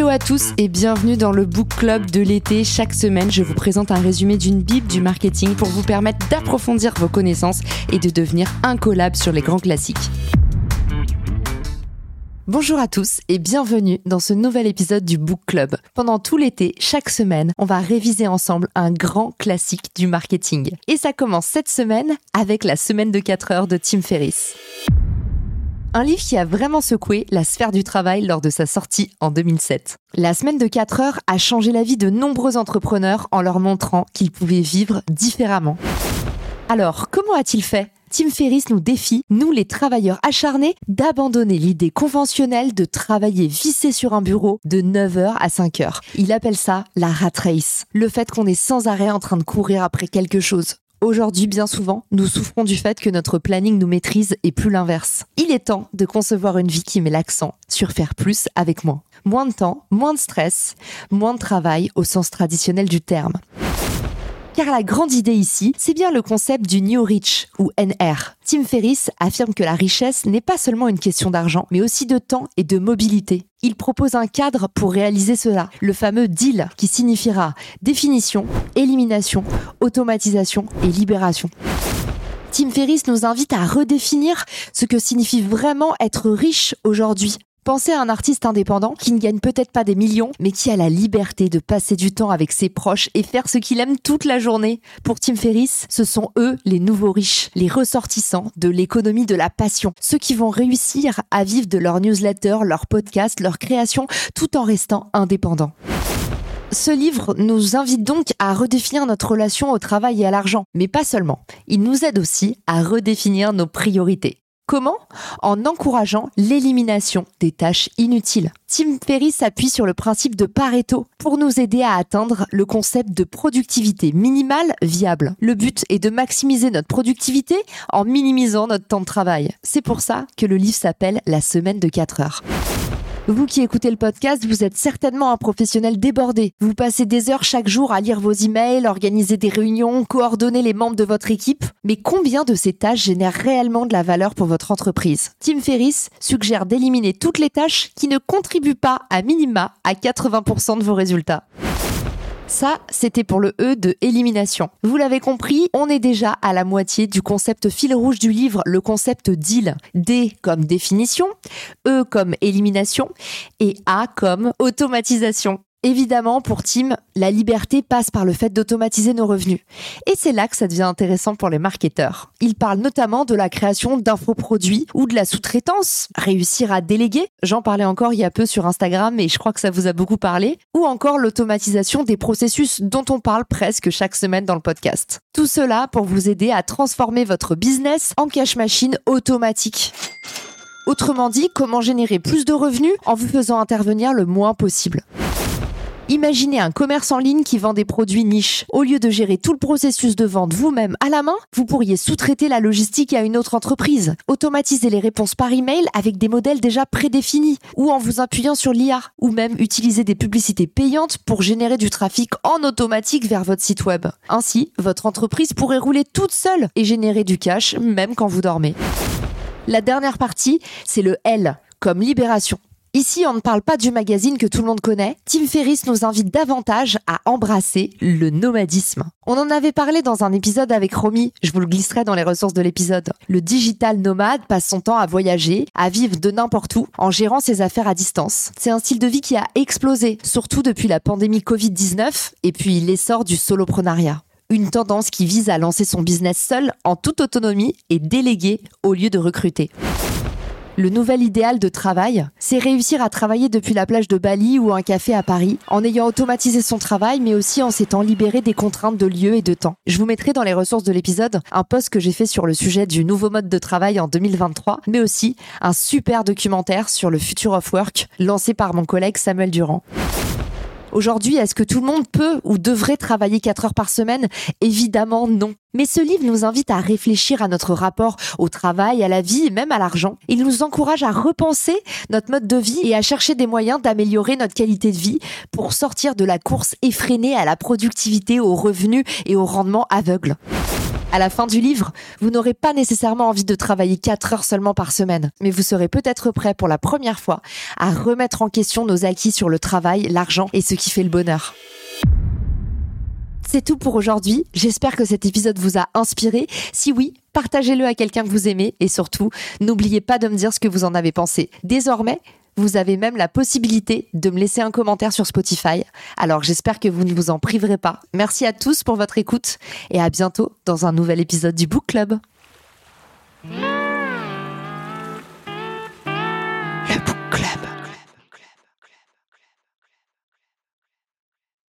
Hello à tous et bienvenue dans le Book Club de l'été. Chaque semaine, je vous présente un résumé d'une bible du marketing pour vous permettre d'approfondir vos connaissances et de devenir un collab sur les grands classiques. Bonjour à tous et bienvenue dans ce nouvel épisode du Book Club. Pendant tout l'été, chaque semaine, on va réviser ensemble un grand classique du marketing. Et ça commence cette semaine avec la semaine de 4 heures de Tim Ferriss. Un livre qui a vraiment secoué la sphère du travail lors de sa sortie en 2007. La semaine de 4 heures a changé la vie de nombreux entrepreneurs en leur montrant qu'ils pouvaient vivre différemment. Alors, comment a-t-il fait? Tim Ferriss nous défie, nous les travailleurs acharnés, d'abandonner l'idée conventionnelle de travailler vissé sur un bureau de 9h à 5h. Il appelle ça la rat race, le fait qu'on est sans arrêt en train de courir après quelque chose. Aujourd'hui, bien souvent, nous souffrons du fait que notre planning nous maîtrise et plus l'inverse. Il est temps de concevoir une vie qui met l'accent sur faire plus avec moins. Moins de temps, moins de stress, moins de travail au sens traditionnel du terme. Car la grande idée ici, c'est bien le concept du New Rich ou NR. Tim Ferriss affirme que la richesse n'est pas seulement une question d'argent, mais aussi de temps et de mobilité. Il propose un cadre pour réaliser cela, le fameux deal qui signifiera définition, élimination, automatisation et libération. Tim Ferriss nous invite à redéfinir ce que signifie vraiment être riche aujourd'hui. Pensez à un artiste indépendant qui ne gagne peut-être pas des millions, mais qui a la liberté de passer du temps avec ses proches et faire ce qu'il aime toute la journée. Pour Tim Ferriss, ce sont eux les nouveaux riches, les ressortissants de l'économie de la passion, ceux qui vont réussir à vivre de leur newsletter, leur podcast, leur création, tout en restant indépendants. Ce livre nous invite donc à redéfinir notre relation au travail et à l'argent, mais pas seulement. Il nous aide aussi à redéfinir nos priorités. Comment En encourageant l'élimination des tâches inutiles. Tim Ferriss s'appuie sur le principe de Pareto pour nous aider à atteindre le concept de productivité minimale viable. Le but est de maximiser notre productivité en minimisant notre temps de travail. C'est pour ça que le livre s'appelle La semaine de 4 heures. Vous qui écoutez le podcast, vous êtes certainement un professionnel débordé. Vous passez des heures chaque jour à lire vos emails, organiser des réunions, coordonner les membres de votre équipe. Mais combien de ces tâches génèrent réellement de la valeur pour votre entreprise? Tim Ferriss suggère d'éliminer toutes les tâches qui ne contribuent pas à minima à 80% de vos résultats. Ça, c'était pour le E de élimination. Vous l'avez compris, on est déjà à la moitié du concept fil rouge du livre, le concept deal. D comme définition, E comme élimination et A comme automatisation. Évidemment, pour Tim, la liberté passe par le fait d'automatiser nos revenus. Et c'est là que ça devient intéressant pour les marketeurs. Il parle notamment de la création d'infoproduits ou de la sous-traitance, réussir à déléguer, j'en parlais encore il y a peu sur Instagram et je crois que ça vous a beaucoup parlé, ou encore l'automatisation des processus dont on parle presque chaque semaine dans le podcast. Tout cela pour vous aider à transformer votre business en cash machine automatique. Autrement dit, comment générer plus de revenus en vous faisant intervenir le moins possible. Imaginez un commerce en ligne qui vend des produits niches. Au lieu de gérer tout le processus de vente vous-même à la main, vous pourriez sous-traiter la logistique à une autre entreprise, automatiser les réponses par email avec des modèles déjà prédéfinis, ou en vous appuyant sur l'IA, ou même utiliser des publicités payantes pour générer du trafic en automatique vers votre site web. Ainsi, votre entreprise pourrait rouler toute seule et générer du cash même quand vous dormez. La dernière partie, c'est le L, comme libération. Ici, on ne parle pas du magazine que tout le monde connaît. Tim Ferriss nous invite davantage à embrasser le nomadisme. On en avait parlé dans un épisode avec Romy, je vous le glisserai dans les ressources de l'épisode. Le digital nomade passe son temps à voyager, à vivre de n'importe où, en gérant ses affaires à distance. C'est un style de vie qui a explosé, surtout depuis la pandémie Covid-19 et puis l'essor du soloprenariat une tendance qui vise à lancer son business seul en toute autonomie et déléguer au lieu de recruter. Le nouvel idéal de travail, c'est réussir à travailler depuis la plage de Bali ou un café à Paris, en ayant automatisé son travail, mais aussi en s'étant libéré des contraintes de lieu et de temps. Je vous mettrai dans les ressources de l'épisode un post que j'ai fait sur le sujet du nouveau mode de travail en 2023, mais aussi un super documentaire sur le future of work lancé par mon collègue Samuel Durand. Aujourd'hui, est-ce que tout le monde peut ou devrait travailler 4 heures par semaine? Évidemment non. Mais ce livre nous invite à réfléchir à notre rapport au travail, à la vie et même à l'argent. Il nous encourage à repenser notre mode de vie et à chercher des moyens d'améliorer notre qualité de vie pour sortir de la course effrénée à la productivité, aux revenus et au rendement aveugle. À la fin du livre, vous n'aurez pas nécessairement envie de travailler 4 heures seulement par semaine, mais vous serez peut-être prêt pour la première fois à remettre en question nos acquis sur le travail, l'argent et ce qui fait le bonheur. C'est tout pour aujourd'hui. J'espère que cet épisode vous a inspiré. Si oui, partagez-le à quelqu'un que vous aimez et surtout, n'oubliez pas de me dire ce que vous en avez pensé. Désormais, vous avez même la possibilité de me laisser un commentaire sur Spotify. Alors j'espère que vous ne vous en priverez pas. Merci à tous pour votre écoute et à bientôt dans un nouvel épisode du Book Club.